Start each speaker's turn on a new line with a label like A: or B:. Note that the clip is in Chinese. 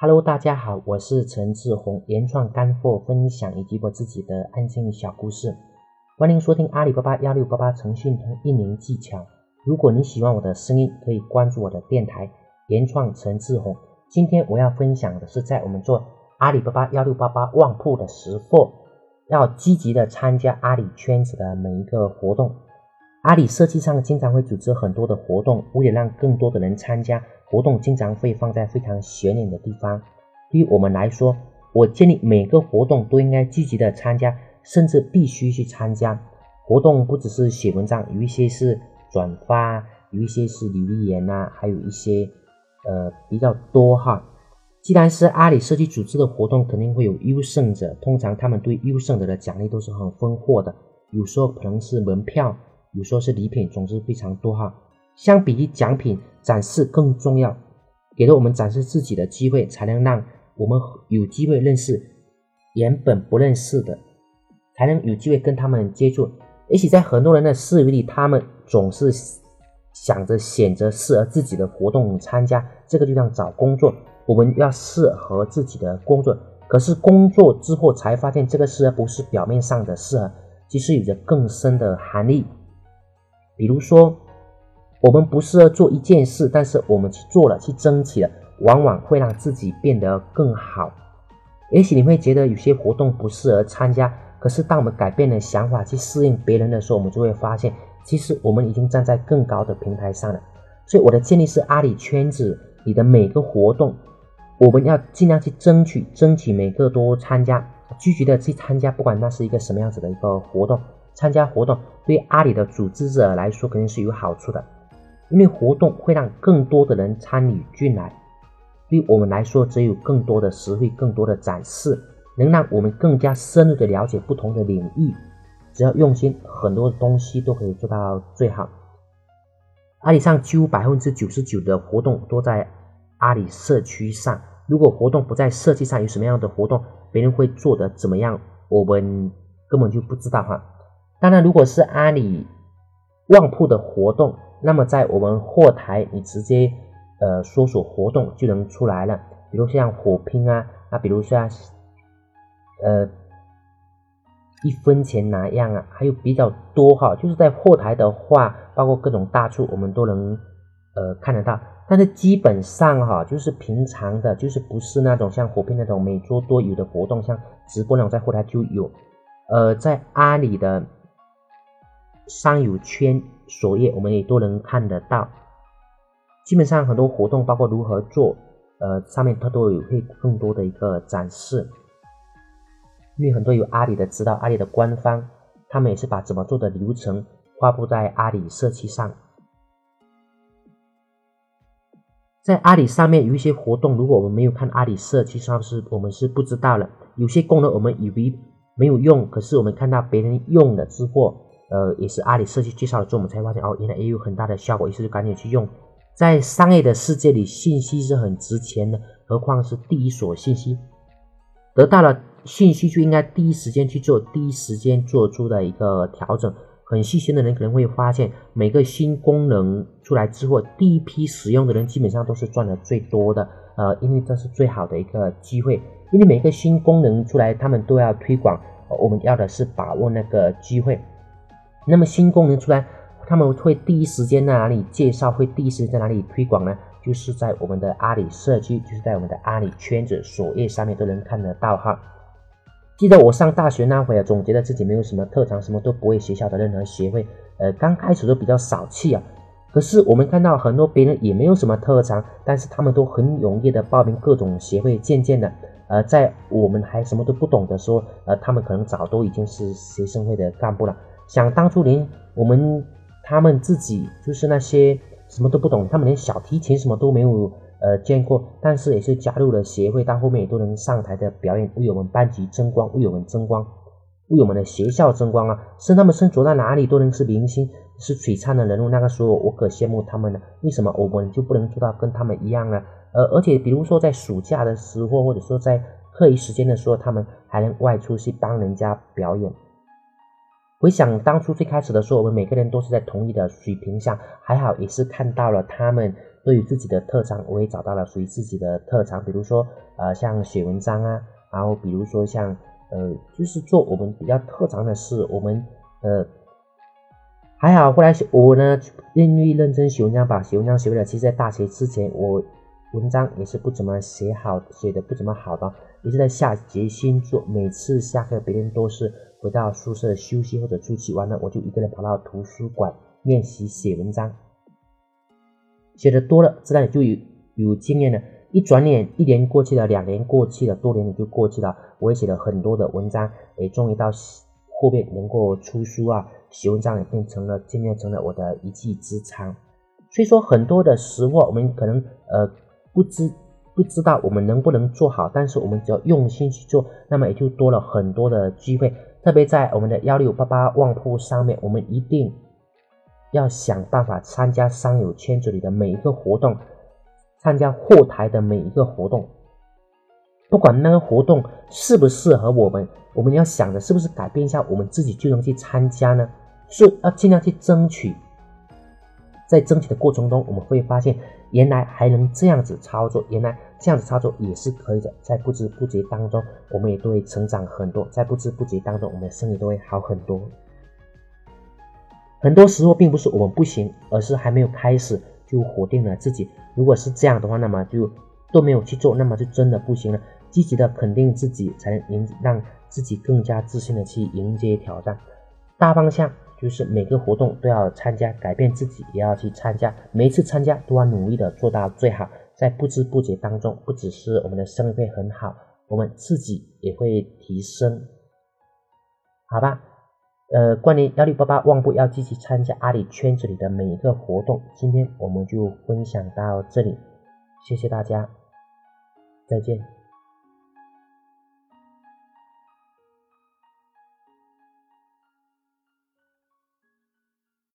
A: Hello，大家好，我是陈志宏，原创干货分享以及我自己的安静小故事，欢迎收听阿里巴巴幺六八八诚信通运营技巧。如果你喜欢我的声音，可以关注我的电台原创陈志宏。今天我要分享的是，在我们做阿里巴巴幺六八八旺铺的时候，要积极的参加阿里圈子的每一个活动。阿里设计上经常会组织很多的活动，为了让更多的人参加。活动经常会放在非常显眼的地方。对于我们来说，我建议每个活动都应该积极的参加，甚至必须去参加。活动不只是写文章，有一些是转发，有一些是留言呐，还有一些呃比较多哈。既然是阿里设计组织的活动，肯定会有优胜者。通常他们对优胜者的奖励都是很丰厚的，有时候可能是门票，有时候是礼品，总之非常多哈。相比于奖品。展示更重要，给了我们展示自己的机会，才能让我们有机会认识原本不认识的，才能有机会跟他们接触。而且在很多人的思维里，他们总是想着选择适合自己的活动参加。这个就像找工作，我们要适合自己的工作。可是工作之后才发现，这个适合不是表面上的适合，其实有着更深的含义。比如说。我们不适合做一件事，但是我们去做了，去争取了，往往会让自己变得更好。也许你会觉得有些活动不适合参加，可是当我们改变了想法，去适应别人的时候，我们就会发现，其实我们已经站在更高的平台上了。所以我的建议是，阿里圈子里的每个活动，我们要尽量去争取，争取每个都参加，积极的去参加，不管那是一个什么样子的一个活动，参加活动对阿里的组织者来说肯定是有好处的。因为活动会让更多的人参与进来，对我们来说，只有更多的实惠、更多的展示，能让我们更加深入的了解不同的领域。只要用心，很多东西都可以做到最好。阿里上几乎百分之九十九的活动都在阿里社区上。如果活动不在设计上，有什么样的活动，别人会做的怎么样，我们根本就不知道哈。当然，如果是阿里旺铺的活动，那么在我们后台，你直接呃搜索活动就能出来了。比如像火拼啊，啊，比如像呃一分钱哪样啊，还有比较多哈。就是在后台的话，包括各种大促，我们都能呃看得到。但是基本上哈，就是平常的，就是不是那种像火拼那种每周都有的活动，像直播那种在后台就有。呃，在阿里的商友圈。首页我们也都能看得到，基本上很多活动，包括如何做，呃，上面它都有会更多的一个展示。因为很多有阿里的知道，阿里的官方，他们也是把怎么做的流程发布在阿里社区上。在阿里上面有一些活动，如果我们没有看阿里社区上是，我们是不知道了。有些功能我们以为没有用，可是我们看到别人用了之后。呃，也是阿里社区介绍了之后，我们才发现哦，原来也有很大的效果，于是就赶紧去用。在商业的世界里，信息是很值钱的，何况是第一手信息。得到了信息就应该第一时间去做，第一时间做出的一个调整。很细心的人可能会发现，每个新功能出来之后，第一批使用的人基本上都是赚的最多的。呃，因为这是最好的一个机会，因为每个新功能出来，他们都要推广，我们要的是把握那个机会。那么新功能出来，他们会第一时间在哪里介绍？会第一时间在哪里推广呢？就是在我们的阿里社区，就是在我们的阿里圈子首页上面都能看得到哈。记得我上大学那会儿，总觉得自己没有什么特长，什么都不会，学校的任何协会，呃，刚开始都比较少气啊。可是我们看到很多别人也没有什么特长，但是他们都很踊跃的报名各种协会，渐渐的，呃，在我们还什么都不懂的时候，呃，他们可能早都已经是学生会的干部了。想当初连我们他们自己就是那些什么都不懂，他们连小提琴什么都没有呃见过，但是也是加入了协会，到后面也都能上台的表演，为我们班级争光，为我们争光，为我们的学校争光啊！是他们身着在哪里都能是明星，是璀璨的人物。那个时候我可羡慕他们了。为什么我们就不能做到跟他们一样呢？呃，而且比如说在暑假的时候，或者说在课余时间的时候，他们还能外出去帮人家表演。回想当初最开始的时候，我们每个人都是在同一的水平下，还好也是看到了他们对于自己的特长，我也找到了属于自己的特长，比如说呃像写文章啊，然后比如说像呃就是做我们比较特长的事，我们呃还好后来我呢愿意认真写文章，把写文章学会了。其实，在大学之前，我文章也是不怎么写好，写的不怎么好的，也是在下决心做。每次下课，别人都是。回到宿舍休息或者出去玩了，我就一个人跑到图书馆练习写文章。写的多了，自然也就有有经验了。一转眼，一年过去了，两年过去了，多年也就过去了。我也写了很多的文章，也终于到后面能够出书啊。写文章也变成了，渐渐成了我的一技之长。所以说，很多的时候我们可能呃不知 不知道我们能不能做好，但是我们只要用心去做，那么也就多了很多的机会。特别在我们的幺六八八旺铺上面，我们一定要想办法参加商友圈子里的每一个活动，参加后台的每一个活动，不管那个活动适不适合我们，我们要想着是不是改变一下，我们自己就能去参加呢？是要尽量去争取。在争取的过程中，我们会发现原来还能这样子操作，原来这样子操作也是可以的。在不知不觉当中，我们也都会成长很多，在不知不觉当中，我们的生意都会好很多。很多时候并不是我们不行，而是还没有开始就否定了自己。如果是这样的话，那么就都没有去做，那么就真的不行了。积极的肯定自己，才能迎让自己更加自信的去迎接挑战。大方向。就是每个活动都要参加，改变自己也要去参加，每一次参加都要努力的做到最好，在不知不觉当中，不只是我们的生意会很好，我们自己也会提升，好吧？呃，关于幺六八八旺铺要积极参加阿里圈子里的每一个活动，今天我们就分享到这里，谢谢大家，再见。